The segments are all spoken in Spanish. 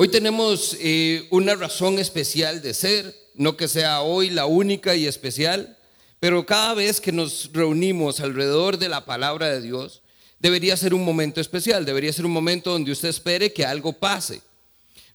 Hoy tenemos eh, una razón especial de ser, no que sea hoy la única y especial, pero cada vez que nos reunimos alrededor de la palabra de Dios, debería ser un momento especial, debería ser un momento donde usted espere que algo pase.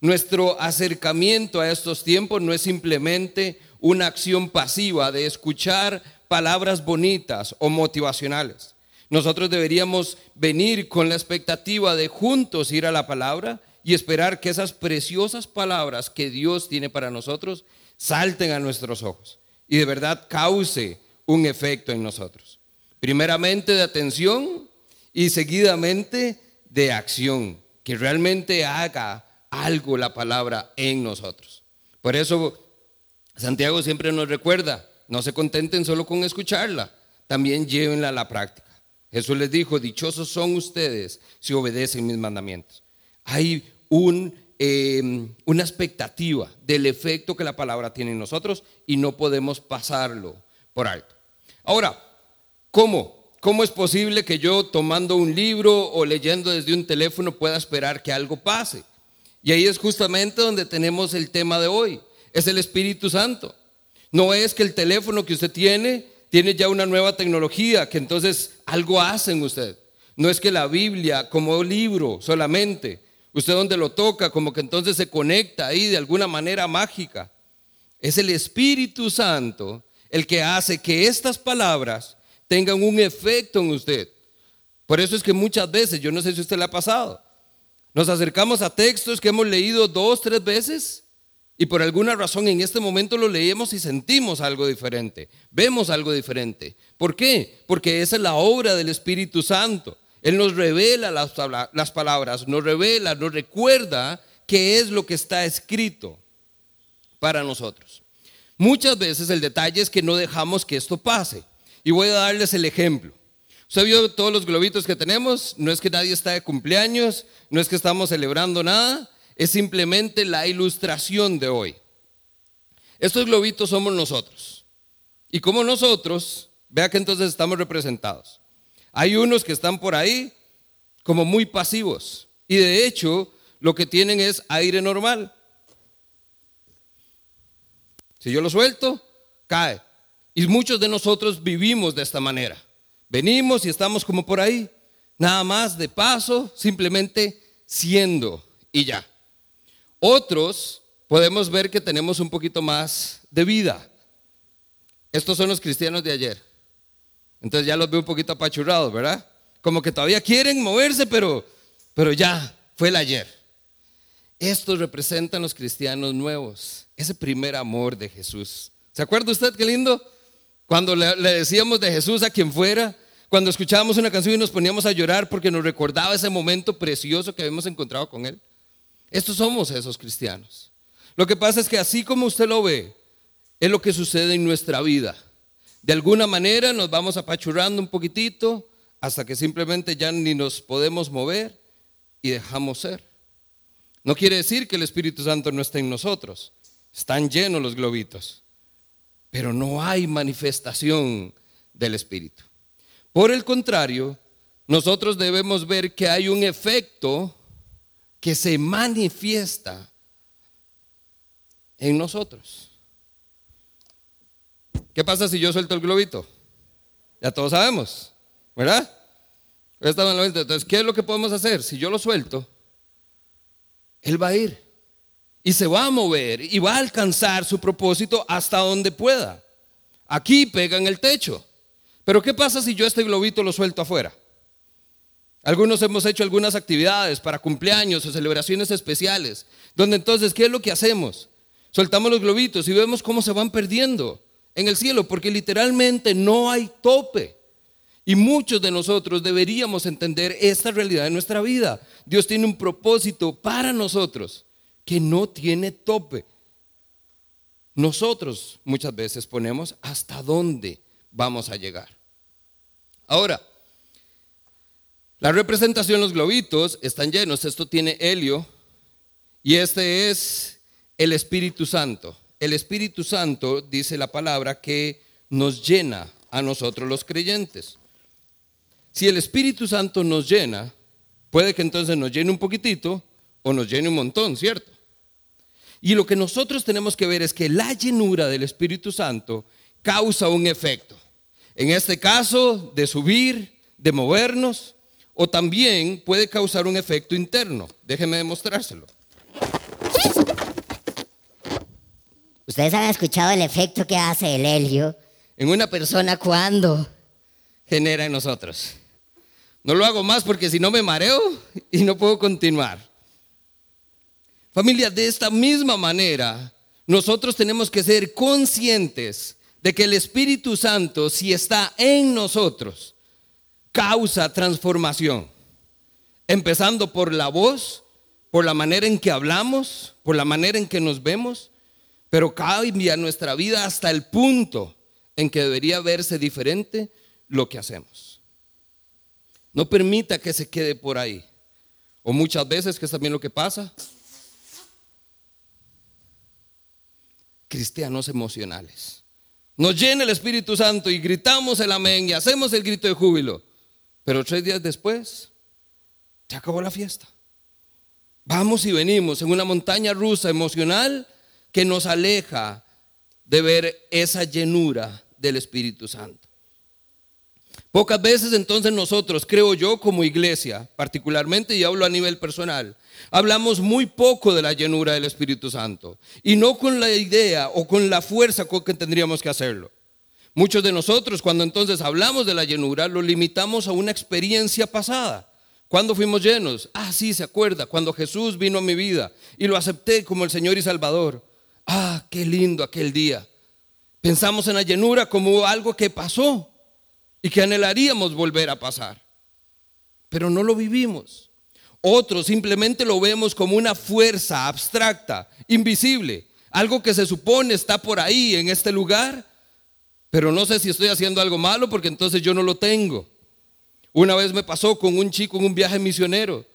Nuestro acercamiento a estos tiempos no es simplemente una acción pasiva de escuchar palabras bonitas o motivacionales. Nosotros deberíamos venir con la expectativa de juntos ir a la palabra y esperar que esas preciosas palabras que Dios tiene para nosotros salten a nuestros ojos y de verdad cause un efecto en nosotros. Primeramente de atención y seguidamente de acción, que realmente haga algo la palabra en nosotros. Por eso Santiago siempre nos recuerda, no se contenten solo con escucharla, también llévenla a la práctica. Jesús les dijo, dichosos son ustedes si obedecen mis mandamientos. Em, una expectativa del efecto que la palabra tiene en nosotros y no podemos pasarlo por alto. Ahora, ¿cómo? ¿Cómo es posible que yo tomando un libro o leyendo desde un teléfono pueda esperar que algo pase? Y ahí es justamente donde tenemos el tema de hoy. Es el Espíritu Santo. No es que el teléfono que usted tiene tiene ya una nueva tecnología, que entonces algo hace en usted. No es que la Biblia como libro solamente Usted donde lo toca, como que entonces se conecta ahí de alguna manera mágica. Es el Espíritu Santo el que hace que estas palabras tengan un efecto en usted. Por eso es que muchas veces, yo no sé si usted le ha pasado, nos acercamos a textos que hemos leído dos, tres veces y por alguna razón en este momento lo leemos y sentimos algo diferente, vemos algo diferente. ¿Por qué? Porque esa es la obra del Espíritu Santo. Él nos revela las, palabras, nos revela, nos recuerda qué es lo que está escrito para nosotros. Muchas veces el detalle es que no dejamos que esto pase. Y voy a darles el ejemplo. Usted vio todos los globitos que tenemos, no es que nadie está de cumpleaños, no es que estamos celebrando nada, es simplemente la ilustración de hoy. Estos globitos somos nosotros. Y como nosotros, vea que entonces estamos representados. Hay unos que están por ahí como muy pasivos y de hecho lo que tienen es aire normal. Si yo lo suelto, cae. Y muchos de nosotros vivimos de esta manera. Venimos y estamos como por ahí, nada más de paso, simplemente siendo y ya. Otros podemos ver que tenemos un poquito más de vida. Estos son los cristianos de ayer. Entonces ya los veo un poquito apachurrados, ¿verdad? Como que todavía quieren moverse, pero, pero ya fue el ayer. Estos representan los cristianos nuevos, ese primer amor de Jesús. ¿Se acuerda usted qué lindo? Cuando le, le decíamos de Jesús a quien fuera, cuando escuchábamos una canción y nos poníamos a llorar porque nos recordaba ese momento precioso que habíamos encontrado con Él. Estos somos esos cristianos. Lo que pasa es que así como usted lo ve, es lo que sucede en nuestra vida. De alguna manera nos vamos apachurrando un poquitito hasta que simplemente ya ni nos podemos mover y dejamos ser. No quiere decir que el Espíritu Santo no esté en nosotros. Están llenos los globitos. Pero no hay manifestación del Espíritu. Por el contrario, nosotros debemos ver que hay un efecto que se manifiesta en nosotros. ¿Qué pasa si yo suelto el globito? Ya todos sabemos, ¿verdad? Entonces, ¿qué es lo que podemos hacer? Si yo lo suelto, Él va a ir y se va a mover y va a alcanzar su propósito hasta donde pueda. Aquí pega en el techo. Pero ¿qué pasa si yo este globito lo suelto afuera? Algunos hemos hecho algunas actividades para cumpleaños o celebraciones especiales, donde entonces, ¿qué es lo que hacemos? Soltamos los globitos y vemos cómo se van perdiendo en el cielo, porque literalmente no hay tope. Y muchos de nosotros deberíamos entender esta realidad de nuestra vida. Dios tiene un propósito para nosotros que no tiene tope. Nosotros muchas veces ponemos hasta dónde vamos a llegar. Ahora, la representación, los globitos están llenos. Esto tiene helio y este es el Espíritu Santo el Espíritu Santo, dice la palabra, que nos llena a nosotros los creyentes. Si el Espíritu Santo nos llena, puede que entonces nos llene un poquitito o nos llene un montón, ¿cierto? Y lo que nosotros tenemos que ver es que la llenura del Espíritu Santo causa un efecto. En este caso, de subir, de movernos, o también puede causar un efecto interno. Déjeme demostrárselo. Ustedes han escuchado el efecto que hace el helio En una persona cuando genera en nosotros. No lo hago más porque si no me mareo y no puedo continuar. Familia, de esta misma manera, nosotros tenemos que ser conscientes de que el Espíritu Santo, si está en nosotros, causa transformación. Empezando por la voz, por la manera en que hablamos, por la manera en que nos vemos, pero cambia nuestra vida hasta el punto en que debería verse diferente lo que hacemos. No permita que se quede por ahí. O muchas veces, que es también lo que pasa, cristianos emocionales. Nos llena el Espíritu Santo y gritamos el amén y hacemos el grito de júbilo. Pero tres días después, se acabó la fiesta. Vamos y venimos en una montaña rusa emocional que nos aleja de ver esa llenura del Espíritu Santo. Pocas veces entonces nosotros, creo yo, como iglesia, particularmente, y hablo a nivel personal, hablamos muy poco de la llenura del Espíritu Santo y no con la idea o con la fuerza con que tendríamos que hacerlo. Muchos de nosotros cuando entonces hablamos de la llenura lo limitamos a una experiencia pasada. ¿Cuándo fuimos llenos? Ah, sí, se acuerda, cuando Jesús vino a mi vida y lo acepté como el Señor y Salvador. Ah, qué lindo aquel día. Pensamos en la llenura como algo que pasó y que anhelaríamos volver a pasar. Pero no lo vivimos. Otros simplemente lo vemos como una fuerza abstracta, invisible, algo que se supone está por ahí en este lugar, pero no sé si estoy haciendo algo malo porque entonces yo no lo tengo. Una vez me pasó con un chico en un viaje misionero.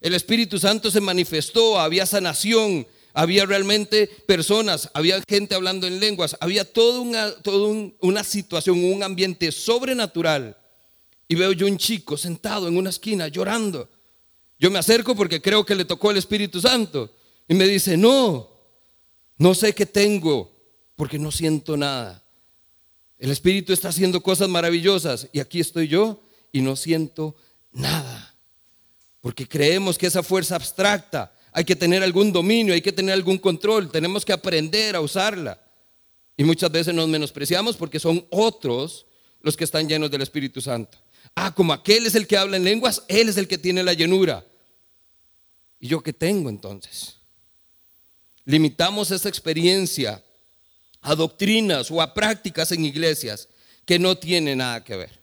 El Espíritu Santo se manifestó, había sanación, había realmente personas, había gente hablando en lenguas, había toda una, una situación, un ambiente sobrenatural. Y veo yo un chico sentado en una esquina llorando. Yo me acerco porque creo que le tocó el Espíritu Santo. Y me dice, no, no sé qué tengo porque no siento nada. El Espíritu está haciendo cosas maravillosas y aquí estoy yo y no siento nada. Porque creemos que esa fuerza abstracta hay que tener algún dominio, hay que tener algún control, tenemos que aprender a usarla. Y muchas veces nos menospreciamos porque son otros los que están llenos del Espíritu Santo. Ah, como aquel es el que habla en lenguas, él es el que tiene la llenura. ¿Y yo qué tengo entonces? Limitamos esa experiencia a doctrinas o a prácticas en iglesias que no tienen nada que ver.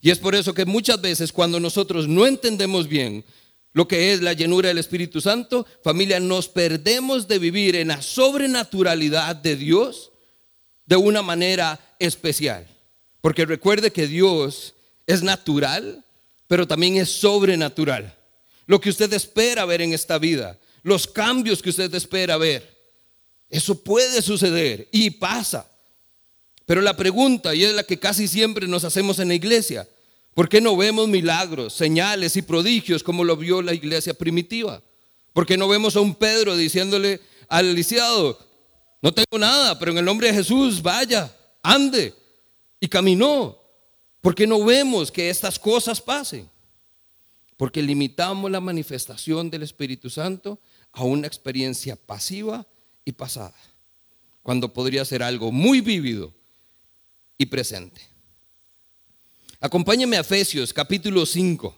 Y es por eso que muchas veces cuando nosotros no entendemos bien lo que es la llenura del Espíritu Santo, familia, nos perdemos de vivir en la sobrenaturalidad de Dios de una manera especial. Porque recuerde que Dios es natural, pero también es sobrenatural. Lo que usted espera ver en esta vida, los cambios que usted espera ver, eso puede suceder y pasa. Pero la pregunta, y es la que casi siempre nos hacemos en la iglesia, ¿Por qué no vemos milagros, señales y prodigios como lo vio la iglesia primitiva? ¿Por qué no vemos a un Pedro diciéndole al lisiado, no tengo nada, pero en el nombre de Jesús vaya, ande? Y caminó. ¿Por qué no vemos que estas cosas pasen? Porque limitamos la manifestación del Espíritu Santo a una experiencia pasiva y pasada, cuando podría ser algo muy vívido y presente. Acompáñeme a Efesios capítulo 5.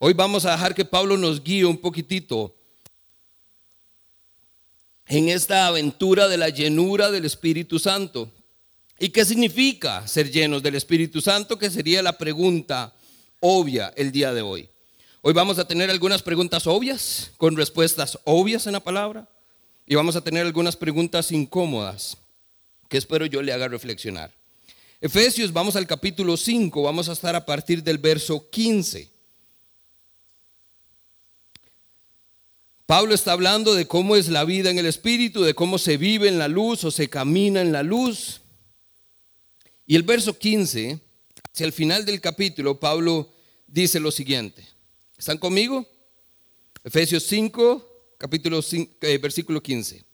Hoy vamos a dejar que Pablo nos guíe un poquitito en esta aventura de la llenura del Espíritu Santo. ¿Y qué significa ser llenos del Espíritu Santo? Que sería la pregunta obvia el día de hoy. Hoy vamos a tener algunas preguntas obvias, con respuestas obvias en la palabra, y vamos a tener algunas preguntas incómodas que espero yo le haga reflexionar. Efesios, vamos al capítulo 5, vamos a estar a partir del verso 15. Pablo está hablando de cómo es la vida en el Espíritu, de cómo se vive en la luz o se camina en la luz. Y el verso 15, hacia el final del capítulo, Pablo dice lo siguiente. ¿Están conmigo? Efesios 5, capítulo 5, eh, versículo 15.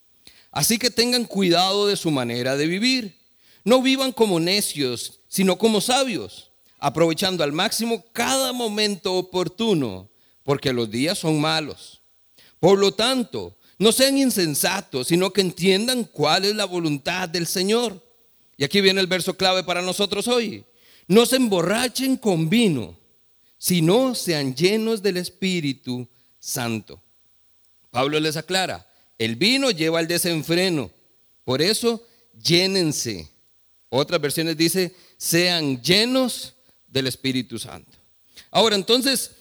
Así que tengan cuidado de su manera de vivir. No vivan como necios, sino como sabios, aprovechando al máximo cada momento oportuno, porque los días son malos. Por lo tanto, no sean insensatos, sino que entiendan cuál es la voluntad del Señor. Y aquí viene el verso clave para nosotros hoy. No se emborrachen con vino, sino sean llenos del Espíritu Santo. Pablo les aclara, el vino lleva al desenfreno, por eso llénense. Otras versiones dice, sean llenos del Espíritu Santo. Ahora entonces,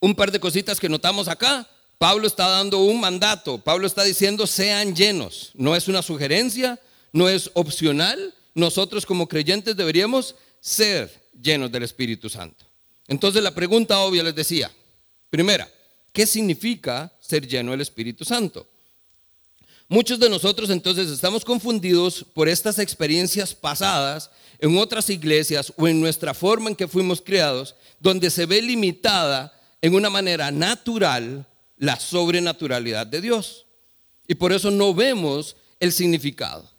un par de cositas que notamos acá. Pablo está dando un mandato. Pablo está diciendo, sean llenos. No es una sugerencia, no es opcional. Nosotros como creyentes deberíamos ser llenos del Espíritu Santo. Entonces la pregunta obvia les decía, primera, ¿qué significa ser lleno del Espíritu Santo? Muchos de nosotros entonces estamos confundidos por estas experiencias pasadas en otras iglesias o en nuestra forma en que fuimos criados, donde se ve limitada en una manera natural la sobrenaturalidad de Dios. Y por eso no vemos el significado.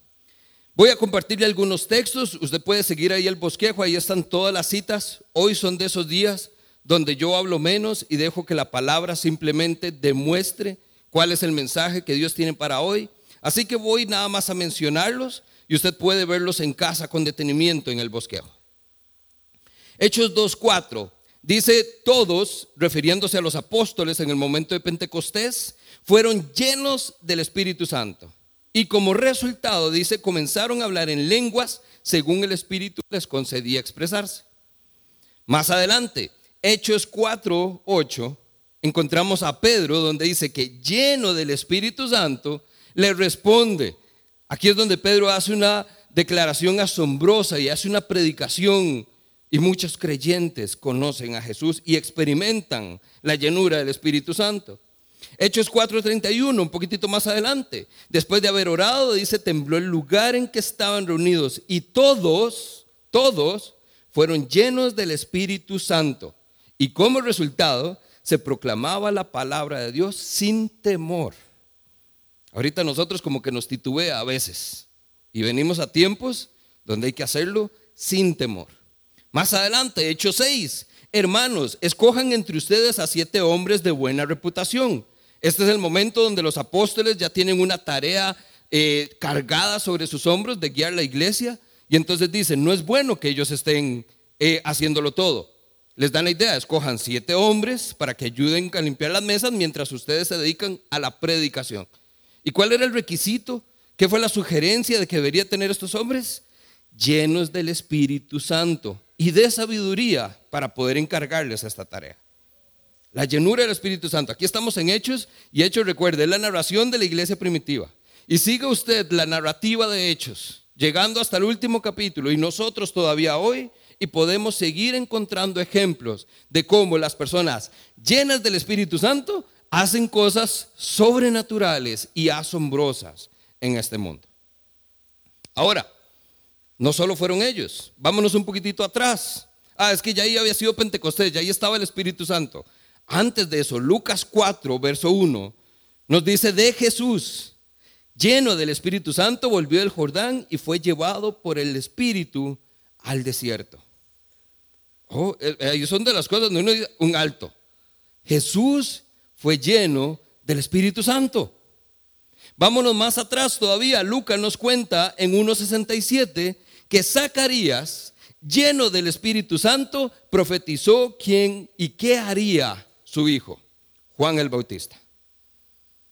Voy a compartirle algunos textos, usted puede seguir ahí el bosquejo, ahí están todas las citas. Hoy son de esos días donde yo hablo menos y dejo que la palabra simplemente demuestre cuál es el mensaje que Dios tiene para hoy. Así que voy nada más a mencionarlos y usted puede verlos en casa con detenimiento en el bosquejo. Hechos 2.4 dice, todos, refiriéndose a los apóstoles en el momento de Pentecostés, fueron llenos del Espíritu Santo. Y como resultado, dice, comenzaron a hablar en lenguas según el Espíritu les concedía expresarse. Más adelante, Hechos 4, 8, encontramos a Pedro donde dice que lleno del Espíritu Santo, le responde. Aquí es donde Pedro hace una declaración asombrosa y hace una predicación y muchos creyentes conocen a Jesús y experimentan la llenura del Espíritu Santo. Hechos 4:31, un poquitito más adelante. Después de haber orado, dice, tembló el lugar en que estaban reunidos y todos, todos fueron llenos del Espíritu Santo. Y como resultado, se proclamaba la palabra de Dios sin temor. Ahorita nosotros como que nos titubea a veces y venimos a tiempos donde hay que hacerlo sin temor. Más adelante, Hechos 6, hermanos, escojan entre ustedes a siete hombres de buena reputación. Este es el momento donde los apóstoles ya tienen una tarea eh, cargada sobre sus hombros de guiar la iglesia y entonces dicen, no es bueno que ellos estén eh, haciéndolo todo. Les dan la idea, escojan siete hombres para que ayuden a limpiar las mesas mientras ustedes se dedican a la predicación. ¿Y cuál era el requisito? ¿Qué fue la sugerencia de que debería tener estos hombres? Llenos del Espíritu Santo y de sabiduría para poder encargarles esta tarea. La llenura del Espíritu Santo. Aquí estamos en Hechos y Hechos, recuerde, es la narración de la iglesia primitiva. Y siga usted la narrativa de Hechos, llegando hasta el último capítulo y nosotros todavía hoy y podemos seguir encontrando ejemplos de cómo las personas llenas del Espíritu Santo hacen cosas sobrenaturales y asombrosas en este mundo. Ahora, no solo fueron ellos, vámonos un poquitito atrás. Ah, es que ya ahí había sido Pentecostés, ya ahí estaba el Espíritu Santo. Antes de eso, Lucas 4, verso 1, nos dice de Jesús, lleno del Espíritu Santo, volvió del Jordán y fue llevado por el Espíritu al desierto. Oh, eh, ahí son de las cosas donde uno dice un alto. Jesús fue lleno del Espíritu Santo. Vámonos más atrás todavía. Lucas nos cuenta en 1.67 que Zacarías, lleno del Espíritu Santo, profetizó quién y qué haría su hijo, Juan el Bautista.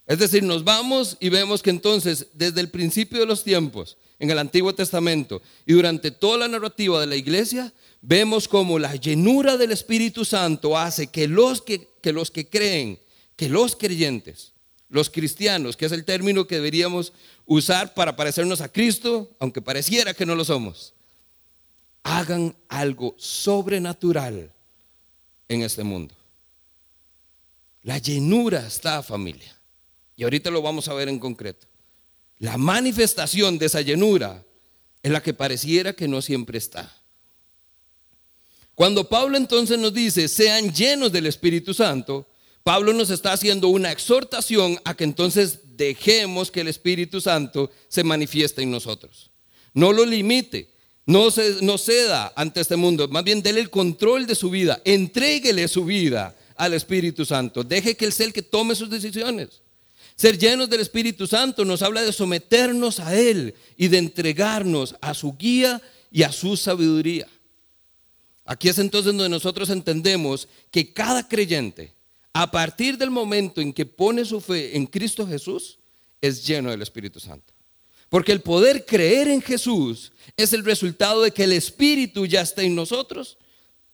Es decir, nos vamos y vemos que entonces, desde el principio de los tiempos, en el Antiguo Testamento y durante toda la narrativa de la iglesia, vemos como la llenura del Espíritu Santo hace que los que, que los que creen que los creyentes, los cristianos, que es el término que deberíamos usar para parecernos a Cristo, aunque pareciera que no lo somos, hagan algo sobrenatural en este mundo. La llenura está, familia. Y ahorita lo vamos a ver en concreto. La manifestación de esa llenura es la que pareciera que no siempre está. Cuando Pablo entonces nos dice, sean llenos del Espíritu Santo, Pablo nos está haciendo una exhortación a que entonces dejemos que el Espíritu Santo se manifieste en nosotros. No lo limite, no, ceda ante este mundo, más bien déle el control de su vida, entréguele su vida al Espíritu Santo, deje que Él sea el que tome sus decisiones. Ser llenos del Espíritu Santo nos habla de someternos a Él y de entregarnos a su guía y a su sabiduría. Aquí es entonces donde nosotros entendemos que cada creyente, a partir del momento en que pone su fe en Cristo Jesús, es lleno del Espíritu Santo. Porque el poder creer en Jesús es el resultado de que el Espíritu ya está en nosotros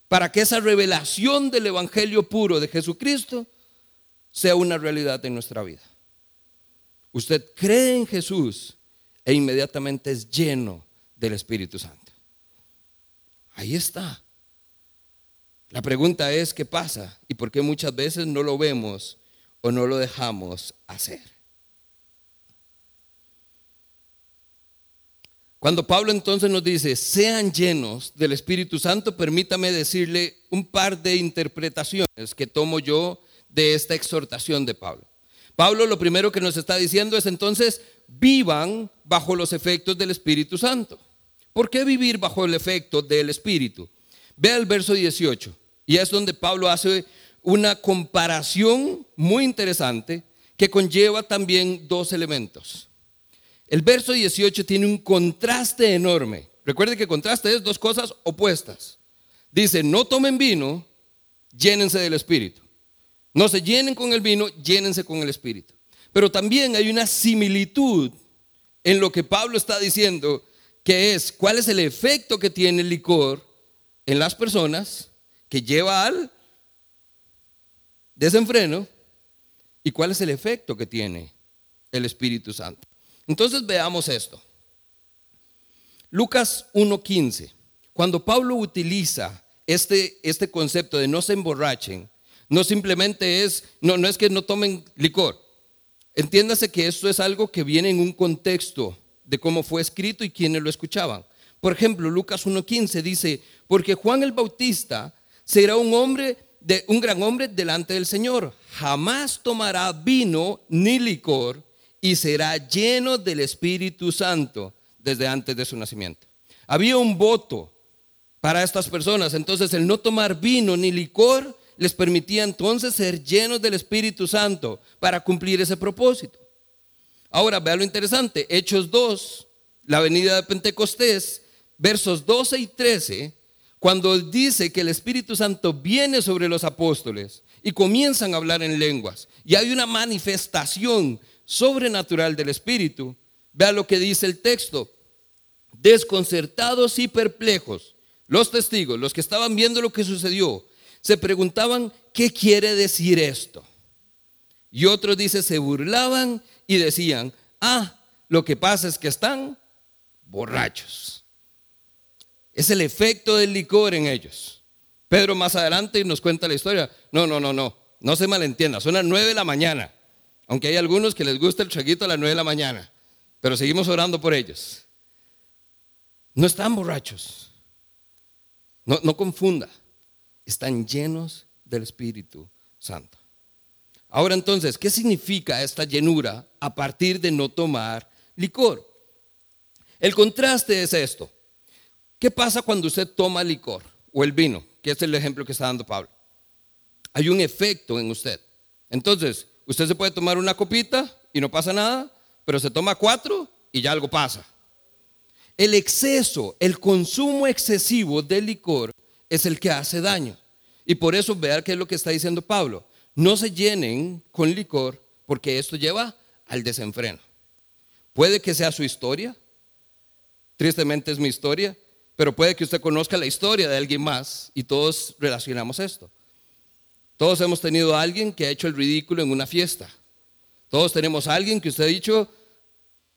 para que esa revelación del Evangelio puro de Jesucristo sea una realidad en nuestra vida. Usted cree en Jesús e inmediatamente es lleno del Espíritu Santo. Ahí está. La pregunta es, ¿qué pasa? ¿Y por qué muchas veces no lo vemos o no lo dejamos hacer? Cuando Pablo entonces nos dice, sean llenos del Espíritu Santo, permítame decirle un par de interpretaciones que tomo yo de esta exhortación de Pablo. Pablo lo primero que nos está diciendo es entonces, vivan bajo los efectos del Espíritu Santo. ¿Por qué vivir bajo el efecto del Espíritu? Vea el verso 18, y es donde Pablo hace una comparación muy interesante que conlleva también dos elementos. El verso 18 tiene un contraste enorme. Recuerde que contraste es dos cosas opuestas. Dice, no tomen vino, llénense del Espíritu. No se llenen con el vino, llénense con el Espíritu. Pero también hay una similitud en lo que Pablo está diciendo, que es cuál es el efecto que tiene el licor en las personas que lleva al desenfreno y cuál es el efecto que tiene el Espíritu Santo. Entonces veamos esto. Lucas 1.15. Cuando Pablo utiliza este, este concepto de no se emborrachen, no simplemente es, no, no es que no tomen licor. Entiéndase que esto es algo que viene en un contexto de cómo fue escrito y quienes lo escuchaban. Por ejemplo, Lucas 1.15 dice, porque Juan el Bautista será un hombre, de, un gran hombre delante del Señor. Jamás tomará vino ni licor y será lleno del Espíritu Santo desde antes de su nacimiento. Había un voto para estas personas, entonces el no tomar vino ni licor les permitía entonces ser llenos del Espíritu Santo para cumplir ese propósito. Ahora, vea lo interesante, Hechos 2, la venida de Pentecostés, versos 12 y 13, cuando dice que el Espíritu Santo viene sobre los apóstoles y comienzan a hablar en lenguas, y hay una manifestación sobrenatural del Espíritu, vea lo que dice el texto. Desconcertados y perplejos, los testigos, los que estaban viendo lo que sucedió, se preguntaban, ¿qué quiere decir esto? Y otros, dice, se burlaban y decían, ah, lo que pasa es que están borrachos. Es el efecto del licor en ellos. Pedro más adelante nos cuenta la historia. No, no, no, no, no se malentienda, son las nueve de la mañana. Aunque hay algunos que les gusta el chaguito a las 9 de la mañana, pero seguimos orando por ellos. No están borrachos. No, no confunda. Están llenos del Espíritu Santo. Ahora entonces, ¿qué significa esta llenura a partir de no tomar licor? El contraste es esto. ¿Qué pasa cuando usted toma licor o el vino? Que es el ejemplo que está dando Pablo. Hay un efecto en usted. Entonces, Usted se puede tomar una copita y no pasa nada, pero se toma cuatro y ya algo pasa. El exceso, el consumo excesivo de licor es el que hace daño. Y por eso vean qué es lo que está diciendo Pablo. No se llenen con licor porque esto lleva al desenfreno. Puede que sea su historia, tristemente es mi historia, pero puede que usted conozca la historia de alguien más y todos relacionamos esto. Todos hemos tenido a alguien que ha hecho el ridículo en una fiesta. Todos tenemos a alguien que usted ha dicho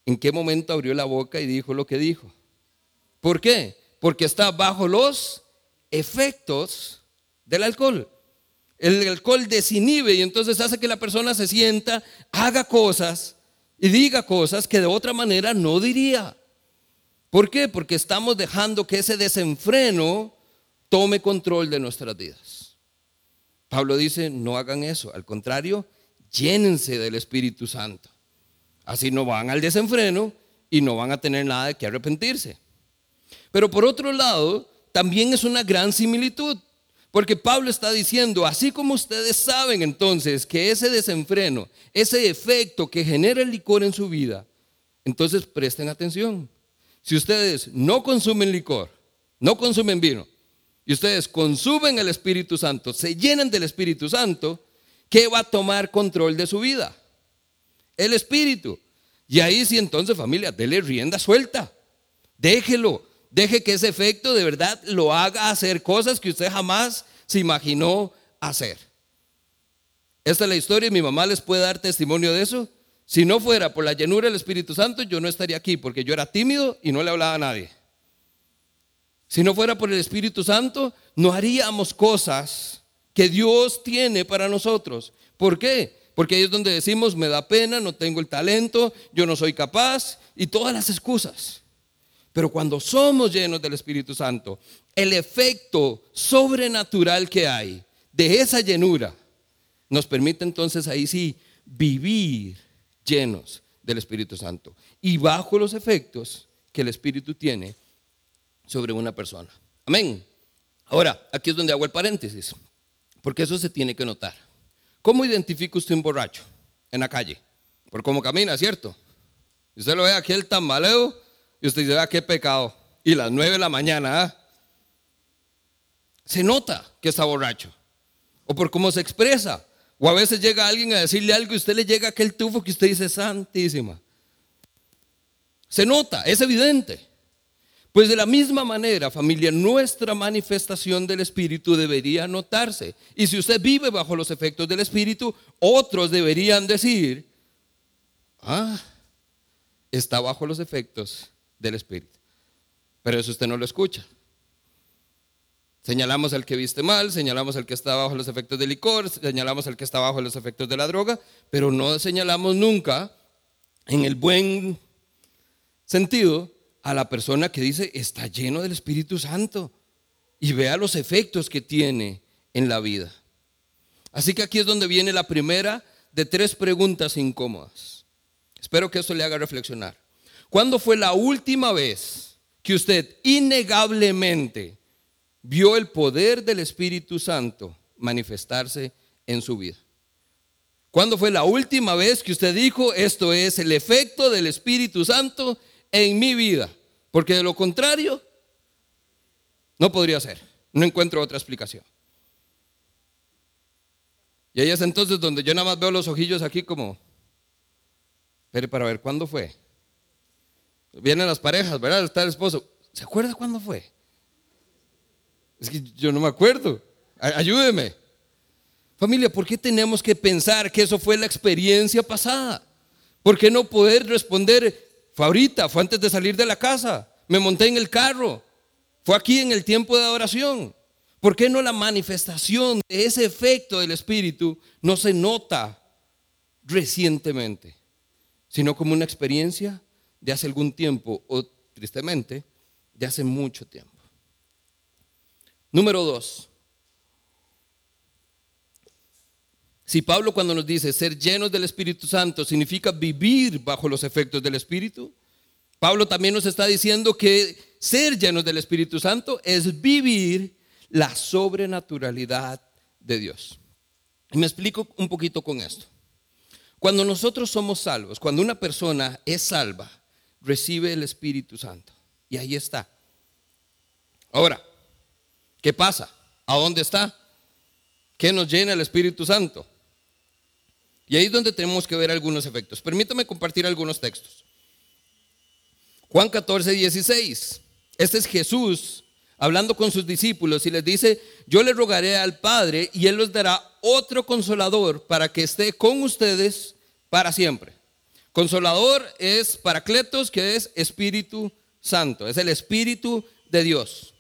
en qué momento abrió la boca y dijo lo que dijo. ¿Por qué? Porque está bajo los efectos del alcohol. El alcohol desinhibe y entonces hace que la persona se sienta, haga cosas y diga cosas que de otra manera no diría. ¿Por qué? Porque estamos dejando que ese desenfreno tome control de nuestras vidas. Pablo dice, no hagan eso, al contrario, llénense del Espíritu Santo. Así no van al desenfreno y no van a tener nada de que arrepentirse. Pero por otro lado, también es una gran similitud. Porque Pablo está diciendo, así como ustedes saben entonces que ese desenfreno, ese efecto que genera el licor en su vida, entonces presten atención. Si ustedes no consumen licor, no consumen vino, y ustedes consumen el Espíritu Santo, se llenan del Espíritu Santo, ¿qué va a tomar control de su vida? El Espíritu. Y ahí sí entonces familia, dele rienda suelta. Déjelo. Deje que ese efecto de verdad lo haga hacer cosas que usted jamás se imaginó hacer. Esta es la historia y mi mamá les puede dar testimonio de eso. Si no fuera por la llenura del Espíritu Santo, yo no estaría aquí porque yo era tímido y no le hablaba a nadie. Si no fuera por el Espíritu Santo, no haríamos cosas que Dios tiene para nosotros. ¿Por qué? Porque ahí es donde decimos, me da pena, no tengo el talento, yo no soy capaz y todas las excusas. Pero cuando somos llenos del Espíritu Santo, el efecto sobrenatural que hay de esa llenura nos permite entonces ahí sí vivir llenos del Espíritu Santo y bajo los efectos que el Espíritu tiene sobre una persona. Amén. Ahora, aquí es donde hago el paréntesis, porque eso se tiene que notar. ¿Cómo identifica usted un borracho en la calle? Por cómo camina, ¿cierto? Usted lo ve aquí el tambaleo y usted dice, ah, qué pecado. Y las nueve de la mañana, ¿ah? se nota que está borracho. O por cómo se expresa. O a veces llega alguien a decirle algo y usted le llega aquel tufo que usted dice, santísima. Se nota, es evidente. Pues de la misma manera, familia, nuestra manifestación del Espíritu debería notarse. Y si usted vive bajo los efectos del Espíritu, otros deberían decir, ah, está bajo los efectos del Espíritu. Pero eso usted no lo escucha. Señalamos al que viste mal, señalamos al que está bajo los efectos del licor, señalamos al que está bajo los efectos de la droga, pero no señalamos nunca, en el buen sentido, a la persona que dice está lleno del Espíritu Santo y vea los efectos que tiene en la vida. Así que aquí es donde viene la primera de tres preguntas incómodas. Espero que esto le haga reflexionar. ¿Cuándo fue la última vez que usted innegablemente vio el poder del Espíritu Santo manifestarse en su vida? ¿Cuándo fue la última vez que usted dijo, esto es el efecto del Espíritu Santo en mi vida? Porque de lo contrario, no podría ser. No encuentro otra explicación. Y ahí es entonces donde yo nada más veo los ojillos aquí como, pero para ver cuándo fue. Vienen las parejas, ¿verdad? Está el esposo. ¿Se acuerda cuándo fue? Es que yo no me acuerdo. Ayúdeme. Familia, ¿por qué tenemos que pensar que eso fue la experiencia pasada? ¿Por qué no poder responder, fue ahorita, fue antes de salir de la casa, me monté en el carro, fue aquí en el tiempo de adoración? ¿Por qué no la manifestación de ese efecto del Espíritu no se nota recientemente, sino como una experiencia de hace algún tiempo o tristemente de hace mucho tiempo. Número dos. Si Pablo cuando nos dice ser llenos del Espíritu Santo significa vivir bajo los efectos del Espíritu, Pablo también nos está diciendo que ser llenos del Espíritu Santo es vivir la sobrenaturalidad de Dios. Y me explico un poquito con esto. Cuando nosotros somos salvos, cuando una persona es salva, recibe el Espíritu Santo. Y ahí está. Ahora, ¿qué pasa? ¿A dónde está? ¿Qué nos llena el Espíritu Santo? Y ahí es donde tenemos que ver algunos efectos. Permítame compartir algunos textos. Juan 14, 16. Este es Jesús hablando con sus discípulos y les dice, yo le rogaré al Padre y Él les dará otro consolador para que esté con ustedes para siempre. Consolador es Paracletos, que es Espíritu Santo, es el Espíritu de Dios.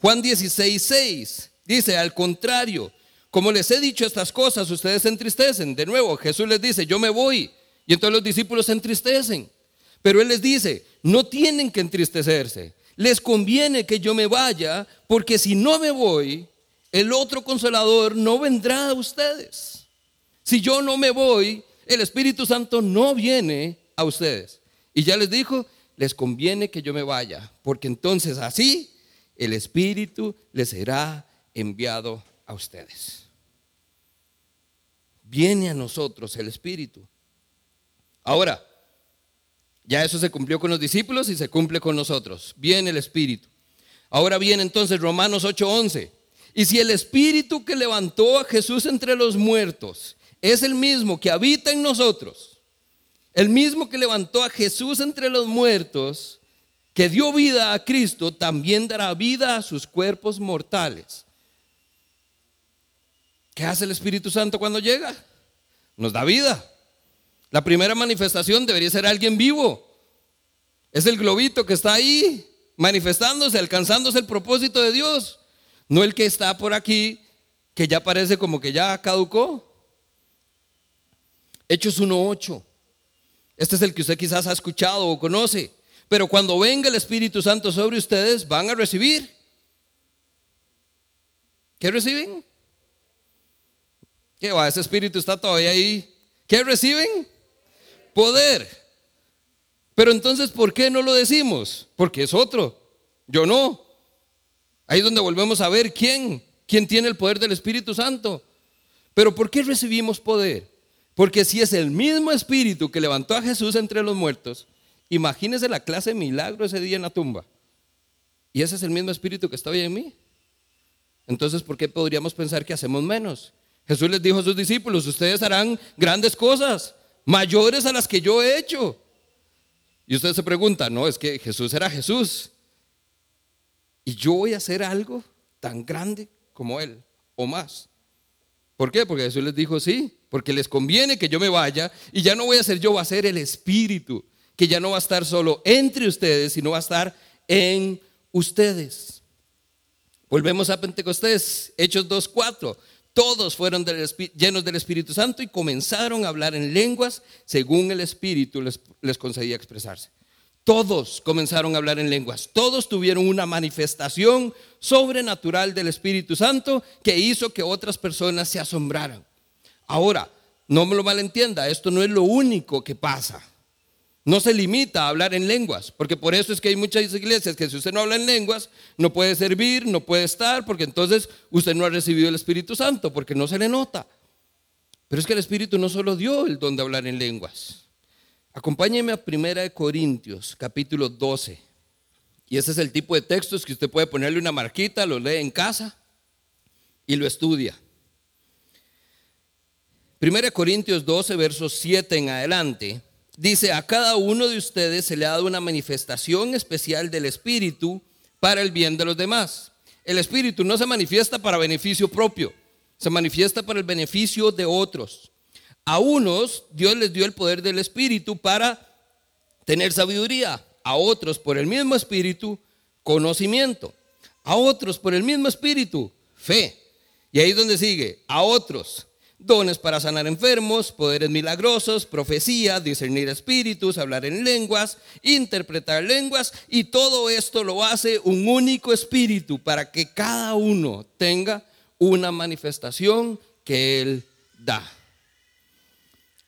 Juan 16, 6 dice, al contrario, como les he dicho estas cosas, ustedes se entristecen. De nuevo, Jesús les dice, yo me voy. Y entonces los discípulos se entristecen. Pero Él les dice, no tienen que entristecerse. Les conviene que yo me vaya, porque si no me voy, el otro consolador no vendrá a ustedes. Si yo no me voy, el Espíritu Santo no viene a ustedes. Y ya les dijo, les conviene que yo me vaya, porque entonces así el Espíritu les será enviado a ustedes. Viene a nosotros el Espíritu. Ahora, ya eso se cumplió con los discípulos y se cumple con nosotros. Viene el Espíritu. Ahora viene entonces Romanos 8:11. Y si el Espíritu que levantó a Jesús entre los muertos es el mismo que habita en nosotros, el mismo que levantó a Jesús entre los muertos, que dio vida a Cristo, también dará vida a sus cuerpos mortales. ¿Qué hace el Espíritu Santo cuando llega? Nos da vida. La primera manifestación debería ser alguien vivo. Es el globito que está ahí manifestándose, alcanzándose el propósito de Dios. No el que está por aquí, que ya parece como que ya caducó. Hechos 1.8. Este es el que usted quizás ha escuchado o conoce. Pero cuando venga el Espíritu Santo sobre ustedes, van a recibir. ¿Qué reciben? ¿Qué va? Ese Espíritu está todavía ahí. ¿Qué reciben? Poder. Pero entonces, ¿por qué no lo decimos? Porque es otro. Yo no. Ahí es donde volvemos a ver quién, quién tiene el poder del Espíritu Santo. Pero ¿por qué recibimos poder? Porque si es el mismo Espíritu que levantó a Jesús entre los muertos, imagínese la clase milagro ese día en la tumba. Y ese es el mismo Espíritu que está hoy en mí. Entonces, ¿por qué podríamos pensar que hacemos menos? Jesús les dijo a sus discípulos, ustedes harán grandes cosas, mayores a las que yo he hecho. Y usted se pregunta, no, es que Jesús era Jesús. Y yo voy a hacer algo tan grande como Él o más. ¿Por qué? Porque Jesús les dijo, sí, porque les conviene que yo me vaya y ya no voy a ser yo, va a ser el Espíritu, que ya no va a estar solo entre ustedes, sino va a estar en ustedes. Volvemos a Pentecostés, Hechos 2.4. Todos fueron llenos del Espíritu Santo y comenzaron a hablar en lenguas según el Espíritu les, les concedía expresarse. Todos comenzaron a hablar en lenguas, todos tuvieron una manifestación sobrenatural del Espíritu Santo que hizo que otras personas se asombraran. Ahora, no me lo malentienda, esto no es lo único que pasa. No se limita a hablar en lenguas, porque por eso es que hay muchas iglesias que si usted no habla en lenguas, no puede servir, no puede estar, porque entonces usted no ha recibido el Espíritu Santo, porque no se le nota. Pero es que el Espíritu no solo dio el don de hablar en lenguas. Acompáñeme a 1 Corintios, capítulo 12. Y ese es el tipo de textos que usted puede ponerle una marquita, lo lee en casa y lo estudia. 1 Corintios 12, versos 7 en adelante, dice, a cada uno de ustedes se le ha dado una manifestación especial del Espíritu para el bien de los demás. El Espíritu no se manifiesta para beneficio propio, se manifiesta para el beneficio de otros. A unos Dios les dio el poder del Espíritu para tener sabiduría, a otros por el mismo Espíritu conocimiento, a otros por el mismo Espíritu fe. Y ahí es donde sigue, a otros dones para sanar enfermos, poderes milagrosos, profecía, discernir espíritus, hablar en lenguas, interpretar lenguas, y todo esto lo hace un único espíritu para que cada uno tenga una manifestación que Él da.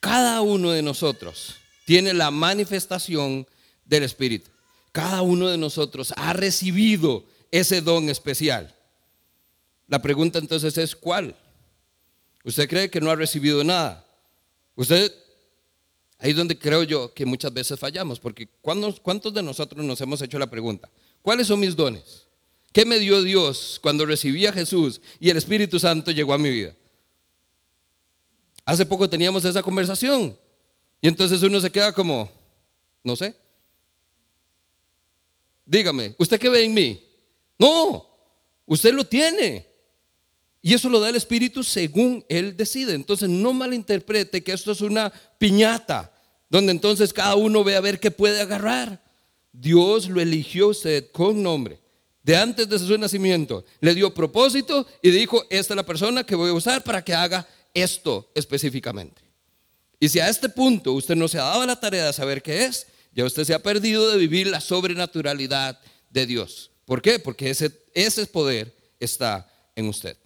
Cada uno de nosotros tiene la manifestación del Espíritu. Cada uno de nosotros ha recibido ese don especial. La pregunta entonces es, ¿cuál? ¿Usted cree que no ha recibido nada? Usted, ahí es donde creo yo que muchas veces fallamos, porque ¿cuántos de nosotros nos hemos hecho la pregunta? ¿Cuáles son mis dones? ¿Qué me dio Dios cuando recibí a Jesús y el Espíritu Santo llegó a mi vida? Hace poco teníamos esa conversación y entonces uno se queda como, no sé. Dígame, ¿usted qué ve en mí? No, usted lo tiene. Y eso lo da el Espíritu según Él decide. Entonces no malinterprete que esto es una piñata, donde entonces cada uno ve a ver qué puede agarrar. Dios lo eligió usted con nombre. De antes de su nacimiento, le dio propósito y dijo, esta es la persona que voy a usar para que haga esto específicamente. Y si a este punto usted no se ha dado la tarea de saber qué es, ya usted se ha perdido de vivir la sobrenaturalidad de Dios. ¿Por qué? Porque ese, ese poder está en usted.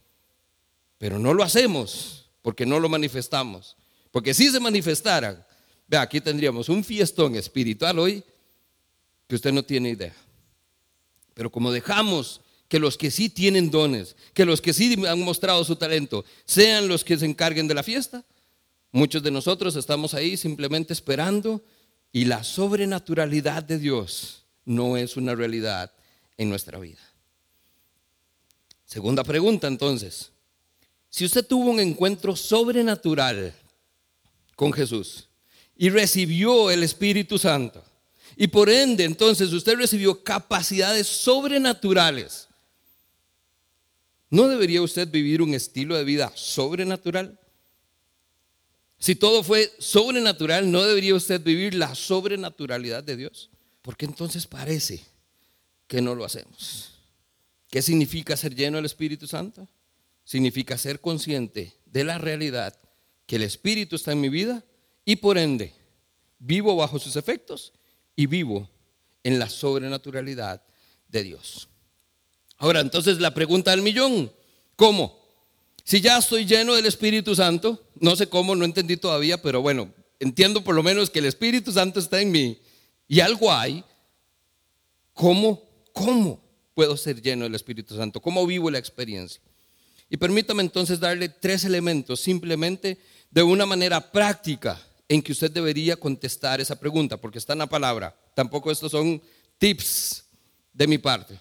Pero no lo hacemos porque no lo manifestamos. Porque si se manifestara, Vea, aquí tendríamos un fiestón espiritual hoy que usted no tiene idea. Pero como dejamos que los que sí tienen dones, que los que sí han mostrado su talento, sean los que se encarguen de la fiesta, muchos de nosotros estamos ahí simplemente esperando y la sobrenaturalidad de Dios no es una realidad en nuestra vida. Segunda pregunta entonces. Si usted tuvo un encuentro sobrenatural con Jesús y recibió el Espíritu Santo, y por ende entonces usted recibió capacidades sobrenaturales, ¿no debería usted vivir un estilo de vida sobrenatural? Si todo fue sobrenatural, ¿no debería usted vivir la sobrenaturalidad de Dios? Porque entonces parece que no lo hacemos. ¿Qué significa ser lleno del Espíritu Santo? Significa ser consciente de la realidad que el Espíritu está en mi vida y por ende vivo bajo sus efectos y vivo en la sobrenaturalidad de Dios. Ahora, entonces la pregunta del millón, ¿cómo? Si ya estoy lleno del Espíritu Santo, no sé cómo, no entendí todavía, pero bueno, entiendo por lo menos que el Espíritu Santo está en mí y algo hay, ¿cómo? ¿Cómo puedo ser lleno del Espíritu Santo? ¿Cómo vivo la experiencia? Y permítame entonces darle tres elementos simplemente de una manera práctica en que usted debería contestar esa pregunta, porque está en la palabra. Tampoco estos son tips de mi parte.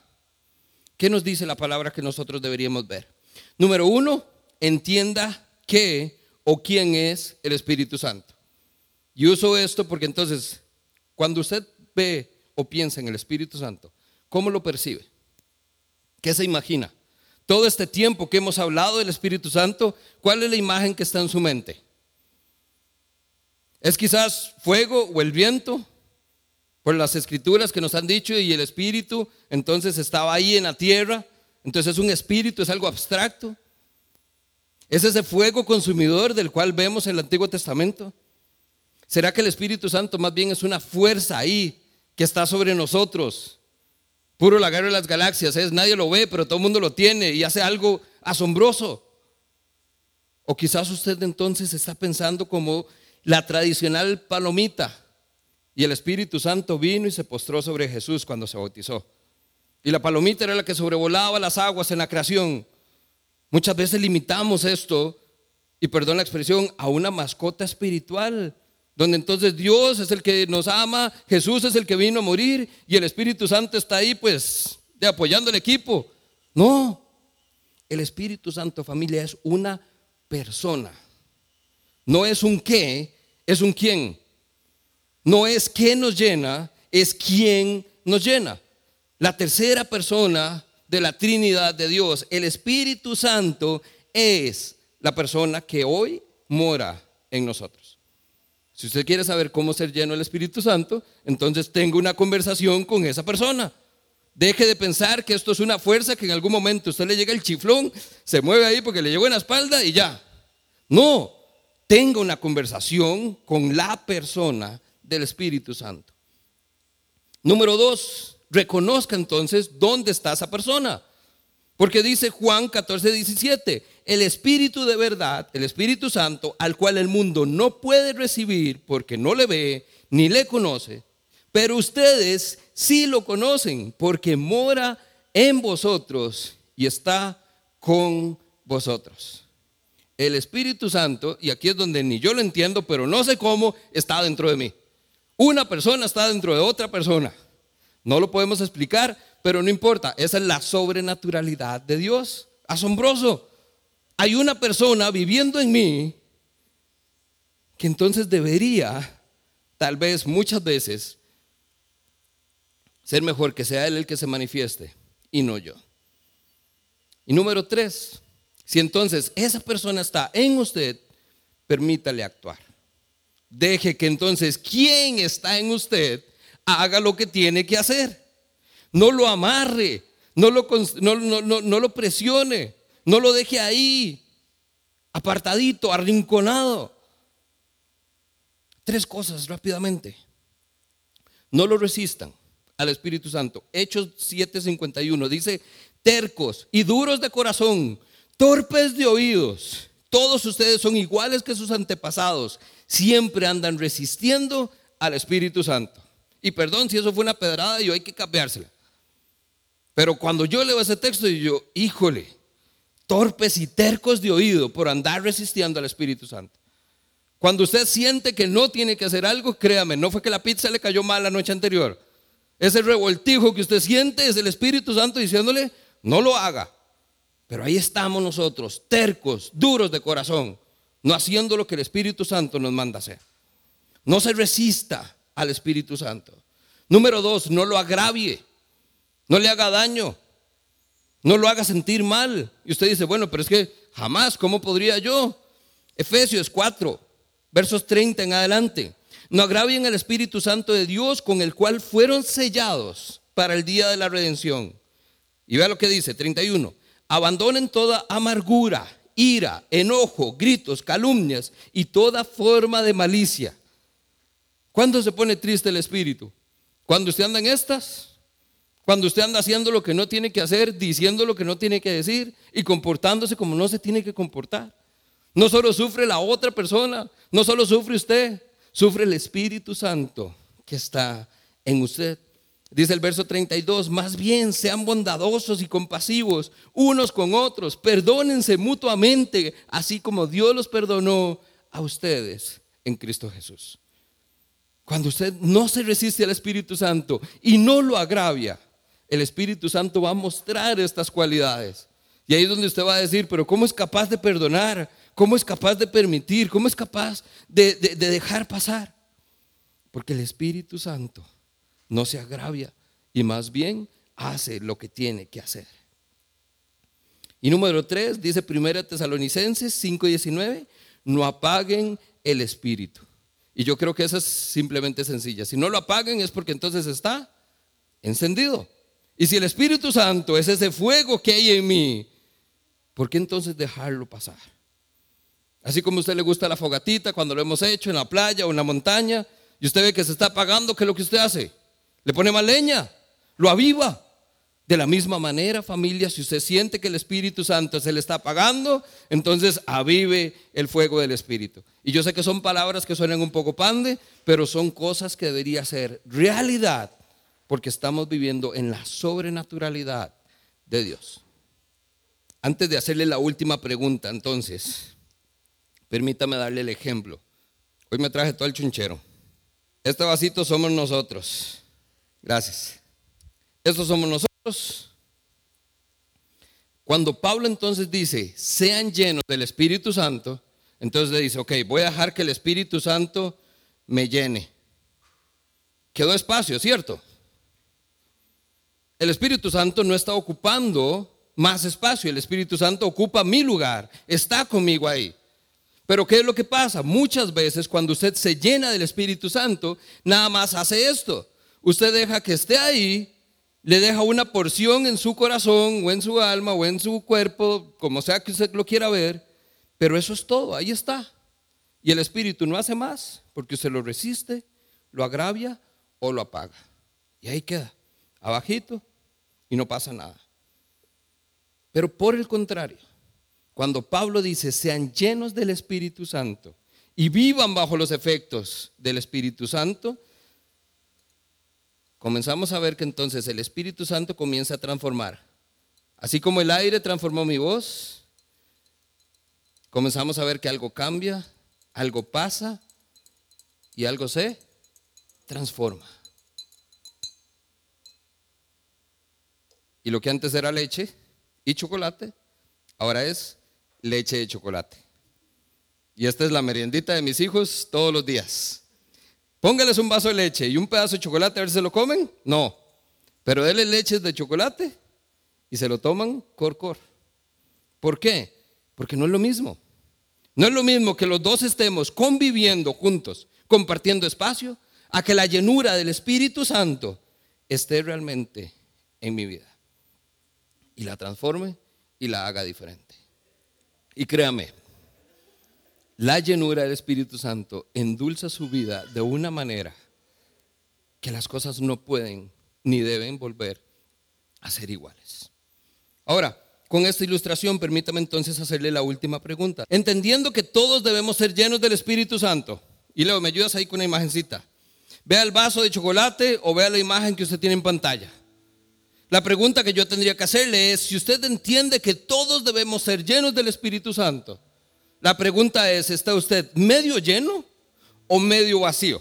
¿Qué nos dice la palabra que nosotros deberíamos ver? Número uno, entienda qué o quién es el Espíritu Santo. Y uso esto porque entonces, cuando usted ve o piensa en el Espíritu Santo, ¿cómo lo percibe? ¿Qué se imagina? Todo este tiempo que hemos hablado del Espíritu Santo, ¿cuál es la imagen que está en su mente? ¿Es quizás fuego o el viento? Por las escrituras que nos han dicho y el Espíritu, entonces estaba ahí en la tierra, entonces es un espíritu, es algo abstracto. ¿Es ese fuego consumidor del cual vemos en el Antiguo Testamento? ¿Será que el Espíritu Santo más bien es una fuerza ahí que está sobre nosotros? Puro lagarto de las galaxias, es nadie lo ve, pero todo el mundo lo tiene y hace algo asombroso. O quizás usted entonces está pensando como la tradicional palomita y el Espíritu Santo vino y se postró sobre Jesús cuando se bautizó. Y la palomita era la que sobrevolaba las aguas en la creación. Muchas veces limitamos esto, y perdón la expresión, a una mascota espiritual, donde entonces Dios es el que nos ama, Jesús es el que vino a morir y el Espíritu Santo está ahí pues de apoyando el equipo. No, el Espíritu Santo familia es una persona. No es un qué, es un quién. No es qué nos llena, es quién nos llena. La tercera persona de la Trinidad de Dios, el Espíritu Santo, es la persona que hoy mora en nosotros. Si usted quiere saber cómo ser lleno del Espíritu Santo, entonces tenga una conversación con esa persona. Deje de pensar que esto es una fuerza que en algún momento usted le llega el chiflón, se mueve ahí porque le llegó en la espalda y ya. No, tenga una conversación con la persona del Espíritu Santo. Número dos, reconozca entonces dónde está esa persona. Porque dice Juan 14, 17, el Espíritu de verdad, el Espíritu Santo, al cual el mundo no puede recibir porque no le ve ni le conoce, pero ustedes sí lo conocen porque mora en vosotros y está con vosotros el Espíritu Santo, y aquí es donde ni yo lo entiendo, pero no sé cómo, está dentro de mí. Una persona está dentro de otra persona. No lo podemos explicar, pero no importa. Esa es la sobrenaturalidad de Dios. Asombroso. Hay una persona viviendo en mí que entonces debería, tal vez muchas veces, ser mejor que sea Él el que se manifieste y no yo. Y número tres, si entonces esa persona está en usted, permítale actuar. Deje que entonces quien está en usted haga lo que tiene que hacer. No lo amarre, no lo, no, lo presione, no lo deje ahí, apartadito, arrinconado. Tres cosas rápidamente. No lo resistan al Espíritu Santo. Hechos 7:51 dice, tercos y duros de corazón torpes de oídos. Todos ustedes son iguales que sus antepasados. siempre andan resistiendo al Espíritu Santo. Y perdón si eso fue una pedrada y yo hay que cambiársela. Pero cuando yo leo ese texto, yo, híjole, torpes y tercos de oído por andar resistiendo al Espíritu Santo. Cuando usted siente que no tiene que hacer algo, créame, no fue que la pizza le cayó mal la noche anterior. Ese revoltijo que usted siente es el Espíritu Santo diciéndole, no lo haga. Pero ahí estamos nosotros, tercos, duros de corazón, no haciendo lo que el Espíritu Santo nos manda hacer. No se resista al Espíritu Santo. Número dos, no lo agravie, no le haga daño, no lo haga sentir mal. Y usted dice, bueno, pero es que jamás, ¿cómo podría yo? Efesios 4, versos 30 en adelante. No agravien al Espíritu Santo de Dios con el cual fueron sellados para el día de la redención. Y vea lo que dice, 31. Abandonen toda amargura, ira, enojo, gritos, calumnias y toda forma de malicia. ¿Cuándo se pone triste el espíritu? Cuando usted anda en estas, cuando usted anda haciendo lo que no tiene que hacer, diciendo lo que no tiene que decir y comportándose como no se tiene que comportar. No solo sufre la otra persona, no solo sufre usted, sufre el Espíritu Santo que está en usted. Dice el verso 32, más bien sean bondadosos y compasivos unos con otros, perdónense mutuamente, así como Dios los perdonó a ustedes en Cristo Jesús. Cuando usted no se resiste al Espíritu Santo y no lo agravia, el Espíritu Santo va a mostrar estas cualidades. Y ahí es donde usted va a decir, pero ¿cómo es capaz de perdonar? ¿Cómo es capaz de permitir? ¿Cómo es capaz de, de dejar pasar? Porque el Espíritu Santo no se agravia y más bien hace lo que tiene que hacer. Y número tres, dice 1 Tesalonicenses 5:19, no apaguen el espíritu. Y yo creo que esa es simplemente sencilla. Si no lo apaguen es porque entonces está encendido. Y si el Espíritu Santo es ese fuego que hay en mí, ¿por qué entonces dejarlo pasar? Así como a usted le gusta la fogatita cuando lo hemos hecho en la playa o en la montaña, y usted ve que se está apagando, ¿qué es lo que usted hace? Le pone más leña, lo aviva. De la misma manera, familia, si usted siente que el Espíritu Santo se le está apagando, entonces avive el fuego del Espíritu. Y yo sé que son palabras que suenan un poco pande, pero son cosas que debería ser realidad, porque estamos viviendo en la sobrenaturalidad de Dios. Antes de hacerle la última pregunta, entonces, permítame darle el ejemplo. Hoy me traje todo el chunchero. Este vasito somos nosotros. Gracias. Estos somos nosotros. Cuando Pablo entonces dice, sean llenos del Espíritu Santo, entonces le dice, ok, voy a dejar que el Espíritu Santo me llene. Quedó espacio, ¿cierto? El Espíritu Santo no está ocupando más espacio, el Espíritu Santo ocupa mi lugar, está conmigo ahí. Pero ¿qué es lo que pasa? Muchas veces cuando usted se llena del Espíritu Santo, nada más hace esto usted deja que esté ahí, le deja una porción en su corazón o en su alma o en su cuerpo, como sea que usted lo quiera ver, pero eso es todo, ahí está. Y el Espíritu no hace más porque usted lo resiste, lo agravia o lo apaga. Y ahí queda, abajito y no pasa nada. Pero por el contrario, cuando Pablo dice, sean llenos del Espíritu Santo y vivan bajo los efectos del Espíritu Santo, comenzamos a ver que entonces el Espíritu Santo comienza a transformar. Así como el aire transformó mi voz, comenzamos a ver que algo cambia, algo pasa y algo se transforma. Y lo que antes era leche y chocolate, ahora es leche de chocolate. Y esta es la meriendita de mis hijos todos los días. Póngales un vaso de leche y un pedazo de chocolate a ver si lo comen. No. Pero denle leches de chocolate y se lo toman cor cor. ¿Por qué? Porque no es lo mismo. No es lo mismo que los dos estemos conviviendo juntos, compartiendo espacio, a que la llenura del Espíritu Santo esté realmente en mi vida. Y la transforme y la haga diferente. Y créame, la llenura del Espíritu Santo endulza su vida de una manera que las cosas no pueden ni deben volver a ser iguales. Ahora, con esta ilustración, permítame entonces hacerle la última pregunta. Entendiendo que todos debemos ser llenos del Espíritu Santo, Y Leo, ¿me ayudas ahí con una imagencita? Vea el vaso de chocolate o vea la imagen que usted tiene en pantalla. La pregunta que yo tendría que hacerle es, si usted entiende que todos debemos ser llenos del Espíritu Santo, la pregunta es, ¿está usted medio lleno o medio vacío?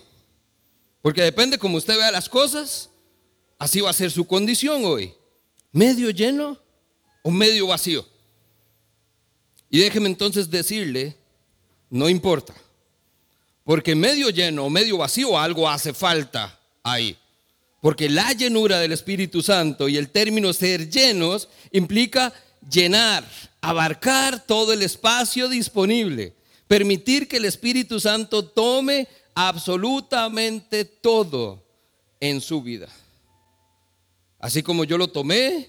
Porque depende como usted vea las cosas, así va a ser su condición hoy. ¿Medio lleno o medio vacío? Y déjeme entonces decirle, no importa, porque medio lleno o medio vacío algo hace falta ahí. Porque la llenura del Espíritu Santo y el término ser llenos implica llenar, abarcar todo el espacio disponible, permitir que el Espíritu Santo tome absolutamente todo en su vida. Así como yo lo tomé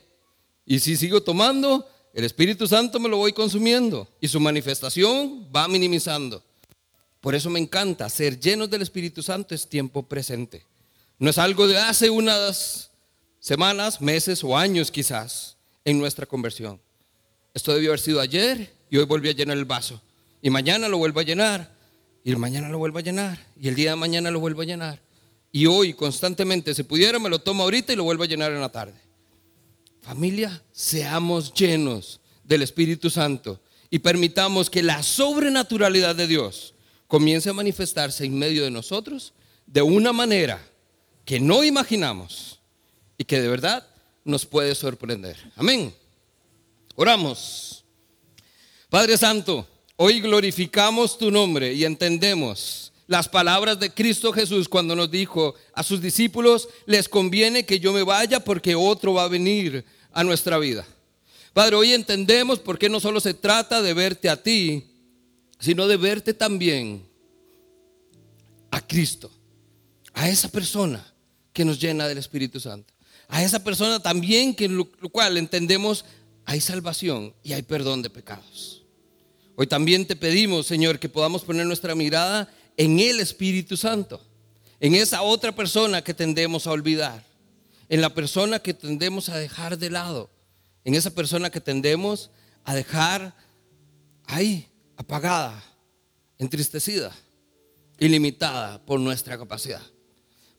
y si sigo tomando, el Espíritu Santo me lo voy consumiendo y su manifestación va minimizando. Por eso me encanta, ser llenos del Espíritu Santo es tiempo presente. No es algo de hace unas semanas, meses o años quizás en nuestra conversión. Esto debió haber sido ayer y hoy volví a llenar el vaso. Y mañana lo vuelvo a llenar. Y mañana lo vuelvo a llenar. Y el día de mañana lo vuelvo a llenar. Y hoy constantemente, si pudiera, me lo tomo ahorita y lo vuelvo a llenar en la tarde. Familia, seamos llenos del Espíritu Santo y permitamos que la sobrenaturalidad de Dios comience a manifestarse en medio de nosotros de una manera que no imaginamos y que de verdad nos puede sorprender. Amén. Oramos. Padre Santo, hoy glorificamos tu nombre y entendemos las palabras de Cristo Jesús cuando nos dijo a sus discípulos, les conviene que yo me vaya porque otro va a venir a nuestra vida. Padre, hoy entendemos por qué no solo se trata de verte a ti, sino de verte también a Cristo, a esa persona que nos llena del Espíritu Santo, a esa persona también que lo, lo cual entendemos hay salvación y hay perdón de pecados. Hoy también te pedimos, Señor, que podamos poner nuestra mirada en el Espíritu Santo, en esa otra persona que tendemos a olvidar, en la persona que tendemos a dejar de lado, en esa persona que tendemos a dejar ahí apagada, entristecida, ilimitada por nuestra capacidad.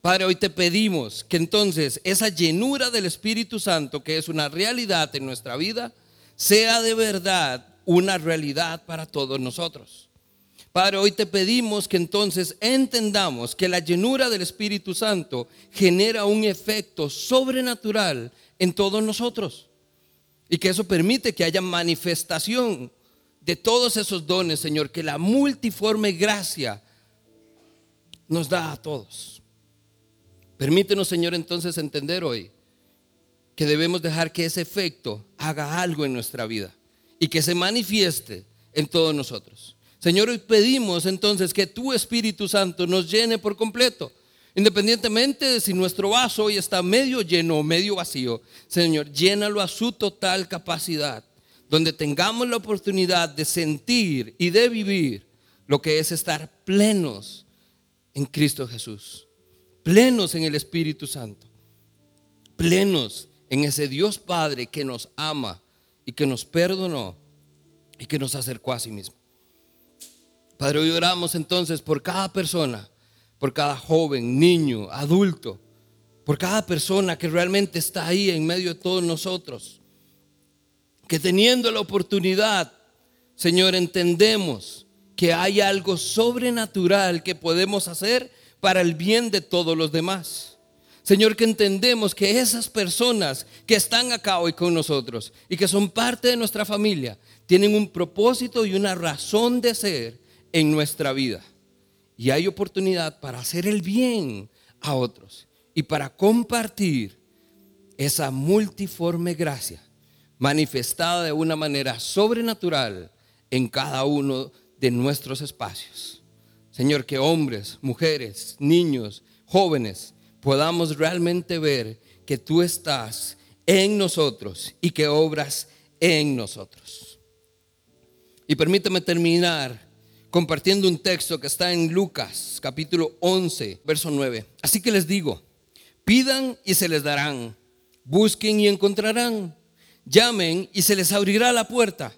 Padre, hoy te pedimos que entonces esa llenura del Espíritu Santo, que es una realidad en nuestra vida, sea de verdad una realidad para todos nosotros. Padre, hoy te pedimos que entonces entendamos que la llenura del Espíritu Santo genera un efecto sobrenatural en todos nosotros y que eso permite que haya manifestación de todos esos dones, Señor, que la multiforme gracia nos da a todos. Permítenos, Señor, entonces entender hoy que debemos dejar que ese efecto haga algo en nuestra vida y que se manifieste en todos nosotros. Señor, hoy pedimos entonces que tu Espíritu Santo nos llene por completo. Independientemente de si nuestro vaso hoy está medio lleno o medio vacío, Señor, llénalo a su total capacidad donde tengamos la oportunidad de sentir y de vivir lo que es estar plenos en Cristo Jesús, plenos en el Espíritu Santo, plenos en ese Dios Padre que nos ama y que nos perdonó y que nos acercó a sí mismo. Padre, hoy oramos entonces por cada persona, por cada joven, niño, adulto, por cada persona que realmente está ahí en medio de todos nosotros que teniendo la oportunidad, Señor, entendemos que hay algo sobrenatural que podemos hacer para el bien de todos los demás. Señor, que entendemos que esas personas que están acá hoy con nosotros y que son parte de nuestra familia, tienen un propósito y una razón de ser en nuestra vida. Y hay oportunidad para hacer el bien a otros y para compartir esa multiforme gracia manifestada de una manera sobrenatural en cada uno de nuestros espacios. Señor, que hombres, mujeres, niños, jóvenes podamos realmente ver que tú estás en nosotros y que obras en nosotros. Y permítame terminar compartiendo un texto que está en Lucas capítulo 11, verso 9. Así que les digo, pidan y se les darán, busquen y encontrarán llamen y se les abrirá la puerta.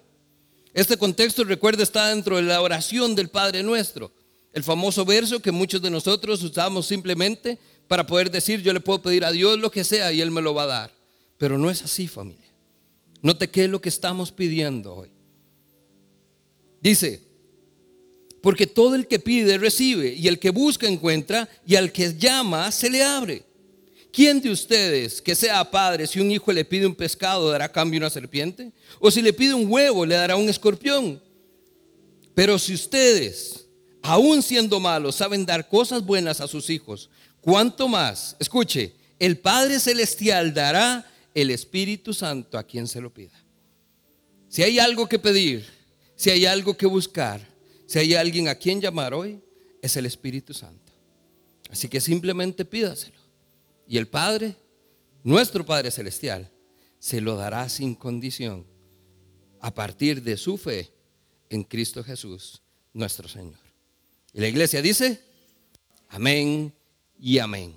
Este contexto, recuerda, está dentro de la oración del Padre nuestro. El famoso verso que muchos de nosotros usamos simplemente para poder decir, yo le puedo pedir a Dios lo que sea y Él me lo va a dar. Pero no es así, familia. Note qué es lo que estamos pidiendo hoy. Dice, porque todo el que pide recibe, y el que busca encuentra, y al que llama se le abre. ¿Quién de ustedes que sea padre, si un hijo le pide un pescado, dará cambio una serpiente? ¿O si le pide un huevo, le dará un escorpión? Pero si ustedes aún siendo malos, saben dar cosas buenas a sus hijos, ¿cuánto más? Escuche, el Padre Celestial dará el Espíritu Santo a quien se lo pida. Si hay algo que pedir, si hay algo que buscar, si hay alguien a quien llamar hoy, es el Espíritu Santo. Así que simplemente pídaselo. Y el Padre, nuestro Padre Celestial, se lo dará sin condición a partir de su fe en Cristo Jesús, nuestro Señor. Y la iglesia dice, amén y amén.